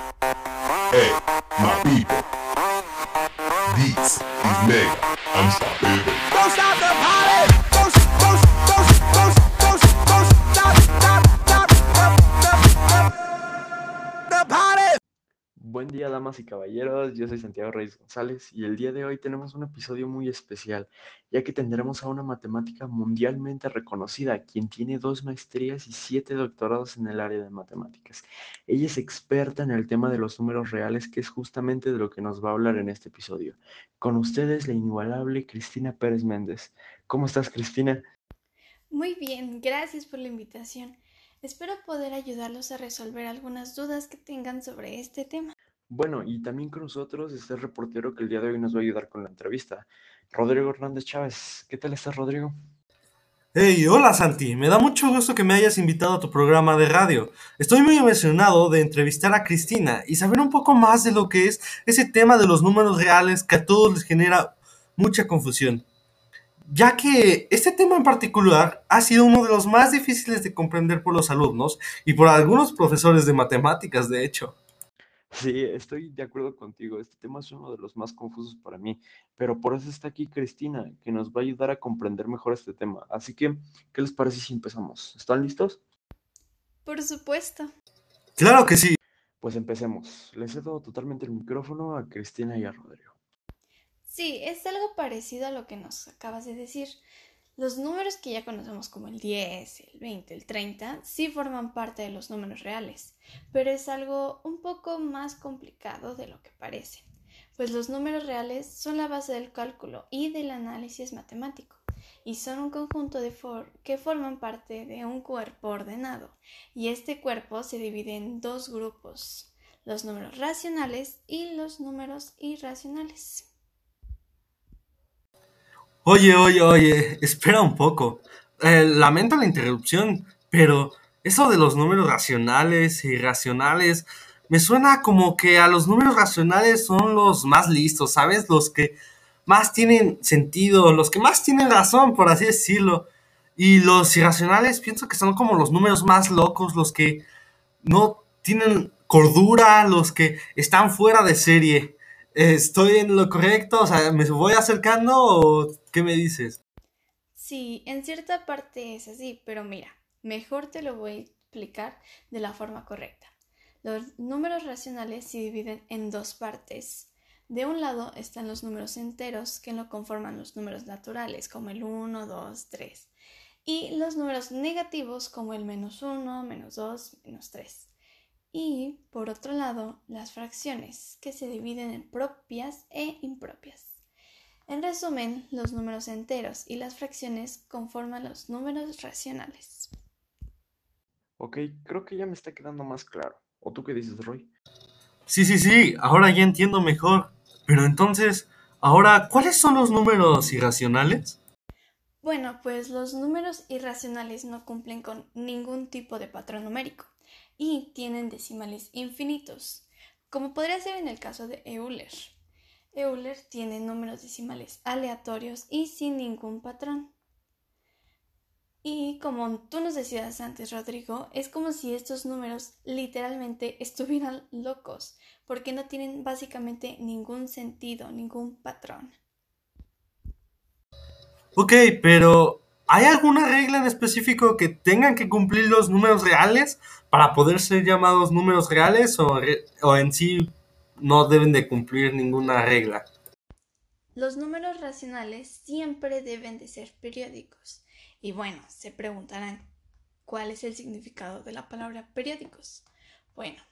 Hey, my people. This is Mega Unstoppable. Y caballeros. Yo soy Santiago Reyes González y el día de hoy tenemos un episodio muy especial, ya que tendremos a una matemática mundialmente reconocida, quien tiene dos maestrías y siete doctorados en el área de matemáticas. Ella es experta en el tema de los números reales, que es justamente de lo que nos va a hablar en este episodio. Con ustedes, la inigualable Cristina Pérez Méndez. ¿Cómo estás, Cristina? Muy bien, gracias por la invitación. Espero poder ayudarlos a resolver algunas dudas que tengan sobre este tema. Bueno, y también con nosotros está el reportero que el día de hoy nos va a ayudar con la entrevista, Rodrigo Hernández Chávez. ¿Qué tal estás, Rodrigo? Hey, hola Santi, me da mucho gusto que me hayas invitado a tu programa de radio. Estoy muy emocionado de entrevistar a Cristina y saber un poco más de lo que es ese tema de los números reales que a todos les genera mucha confusión. Ya que este tema en particular ha sido uno de los más difíciles de comprender por los alumnos y por algunos profesores de matemáticas, de hecho. Sí, estoy de acuerdo contigo. Este tema es uno de los más confusos para mí, pero por eso está aquí Cristina, que nos va a ayudar a comprender mejor este tema. Así que, ¿qué les parece si empezamos? ¿Están listos? Por supuesto. Claro que sí. Pues empecemos. Le cedo totalmente el micrófono a Cristina y a Rodrigo. Sí, es algo parecido a lo que nos acabas de decir. Los números que ya conocemos como el 10, el 20, el 30, sí forman parte de los números reales, pero es algo un poco más complicado de lo que parece, pues los números reales son la base del cálculo y del análisis matemático, y son un conjunto de que forman parte de un cuerpo ordenado, y este cuerpo se divide en dos grupos, los números racionales y los números irracionales. Oye, oye, oye, espera un poco. Eh, lamento la interrupción, pero eso de los números racionales e irracionales me suena como que a los números racionales son los más listos, ¿sabes? Los que más tienen sentido, los que más tienen razón, por así decirlo. Y los irracionales pienso que son como los números más locos, los que no tienen cordura, los que están fuera de serie. ¿Estoy en lo correcto? O sea, ¿me voy acercando o qué me dices? Sí, en cierta parte es así, pero mira, mejor te lo voy a explicar de la forma correcta. Los números racionales se dividen en dos partes. De un lado están los números enteros, que lo conforman los números naturales, como el 1, 2, 3, y los números negativos, como el menos 1, menos 2, menos 3. Y, por otro lado, las fracciones, que se dividen en propias e impropias. En resumen, los números enteros y las fracciones conforman los números racionales. Ok, creo que ya me está quedando más claro. ¿O tú qué dices, Roy? Sí, sí, sí, ahora ya entiendo mejor. Pero entonces, ahora, ¿cuáles son los números irracionales? Bueno, pues los números irracionales no cumplen con ningún tipo de patrón numérico y tienen decimales infinitos, como podría ser en el caso de Euler. Euler tiene números decimales aleatorios y sin ningún patrón. Y como tú nos decías antes, Rodrigo, es como si estos números literalmente estuvieran locos, porque no tienen básicamente ningún sentido, ningún patrón. Ok, pero ¿hay alguna regla en específico que tengan que cumplir los números reales para poder ser llamados números reales o, o en sí no deben de cumplir ninguna regla? Los números racionales siempre deben de ser periódicos. Y bueno, se preguntarán, ¿cuál es el significado de la palabra periódicos? Bueno,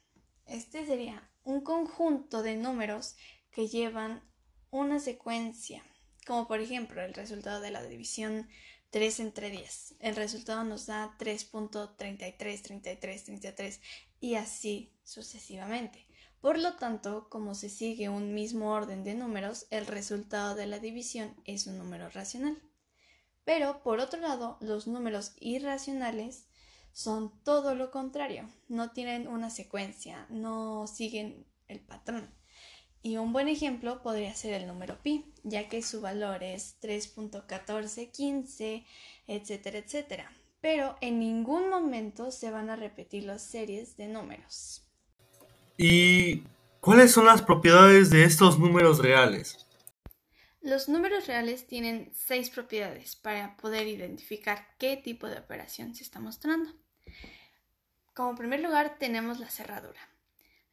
este sería un conjunto de números que llevan una secuencia, como por ejemplo el resultado de la división 3 entre 10. El resultado nos da 3.33, 33, 33 y así sucesivamente. Por lo tanto, como se sigue un mismo orden de números, el resultado de la división es un número racional. Pero, por otro lado, los números irracionales son todo lo contrario. No tienen una secuencia, no siguen el patrón. Y un buen ejemplo podría ser el número pi, ya que su valor es 3.1415, etcétera, etcétera. Pero en ningún momento se van a repetir las series de números. ¿Y cuáles son las propiedades de estos números reales? Los números reales tienen seis propiedades para poder identificar qué tipo de operación se está mostrando. Como primer lugar tenemos la cerradura,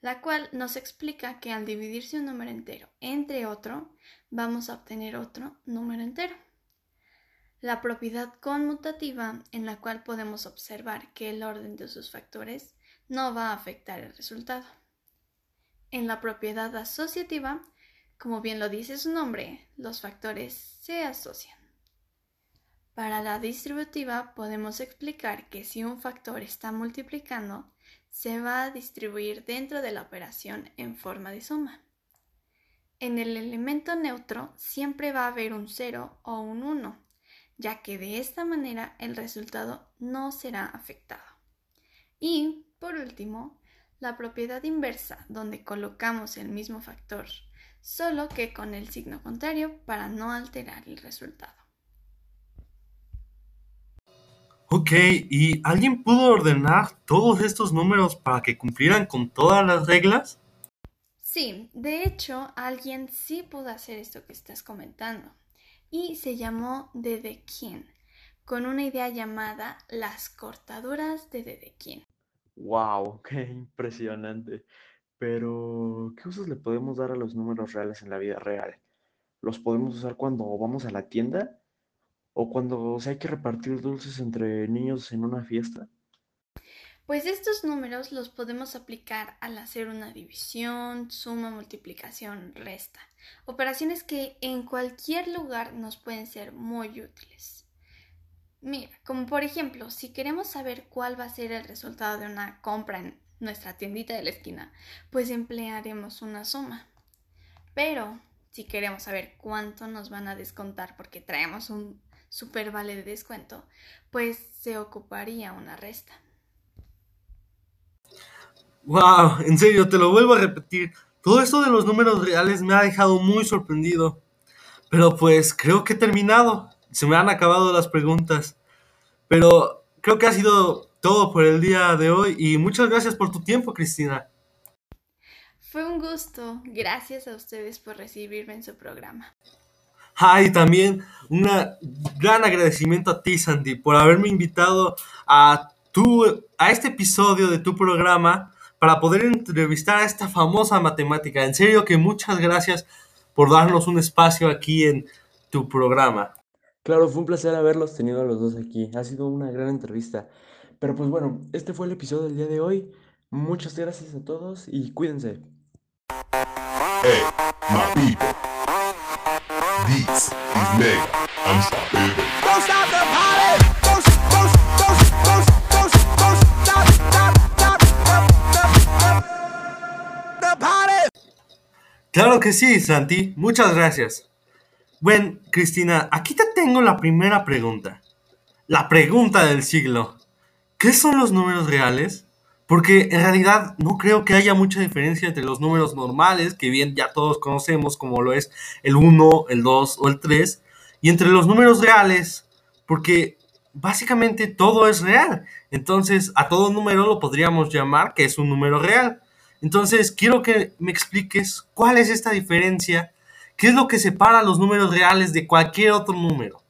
la cual nos explica que al dividirse un número entero entre otro, vamos a obtener otro número entero. La propiedad conmutativa, en la cual podemos observar que el orden de sus factores no va a afectar el resultado. En la propiedad asociativa, como bien lo dice su nombre, los factores se asocian. Para la distributiva podemos explicar que si un factor está multiplicando, se va a distribuir dentro de la operación en forma de suma. En el elemento neutro siempre va a haber un 0 o un 1, ya que de esta manera el resultado no será afectado. Y, por último, la propiedad inversa, donde colocamos el mismo factor solo que con el signo contrario para no alterar el resultado. Ok, ¿y alguien pudo ordenar todos estos números para que cumplieran con todas las reglas? Sí, de hecho, alguien sí pudo hacer esto que estás comentando y se llamó Dedekind, con una idea llamada las cortaduras de Dedekind. ¡Wow! ¡Qué impresionante! Pero, ¿qué usos le podemos dar a los números reales en la vida real? ¿Los podemos usar cuando vamos a la tienda? ¿O cuando se hay que repartir dulces entre niños en una fiesta? Pues estos números los podemos aplicar al hacer una división, suma, multiplicación, resta. Operaciones que en cualquier lugar nos pueden ser muy útiles. Mira, como por ejemplo, si queremos saber cuál va a ser el resultado de una compra en nuestra tiendita de la esquina, pues emplearemos una suma. Pero si queremos saber cuánto nos van a descontar porque traemos un super vale de descuento, pues se ocuparía una resta. Wow, en serio, te lo vuelvo a repetir. Todo esto de los números reales me ha dejado muy sorprendido. Pero pues creo que he terminado. Se me han acabado las preguntas. Pero creo que ha sido todo por el día de hoy y muchas gracias por tu tiempo, Cristina. Fue un gusto. Gracias a ustedes por recibirme en su programa. Ah, y también un gran agradecimiento a ti, Sandy, por haberme invitado a, tu, a este episodio de tu programa para poder entrevistar a esta famosa matemática. En serio que muchas gracias por darnos un espacio aquí en tu programa. Claro, fue un placer haberlos tenido a los dos aquí. Ha sido una gran entrevista. Pero pues bueno, este fue el episodio del día de hoy. Muchas gracias a todos y cuídense. Claro que sí, Santi. Muchas gracias. Bueno, Cristina, aquí te tengo la primera pregunta. La pregunta del siglo. ¿Qué son los números reales? Porque en realidad no creo que haya mucha diferencia entre los números normales, que bien ya todos conocemos como lo es el 1, el 2 o el 3, y entre los números reales, porque básicamente todo es real. Entonces a todo número lo podríamos llamar que es un número real. Entonces quiero que me expliques cuál es esta diferencia, qué es lo que separa los números reales de cualquier otro número.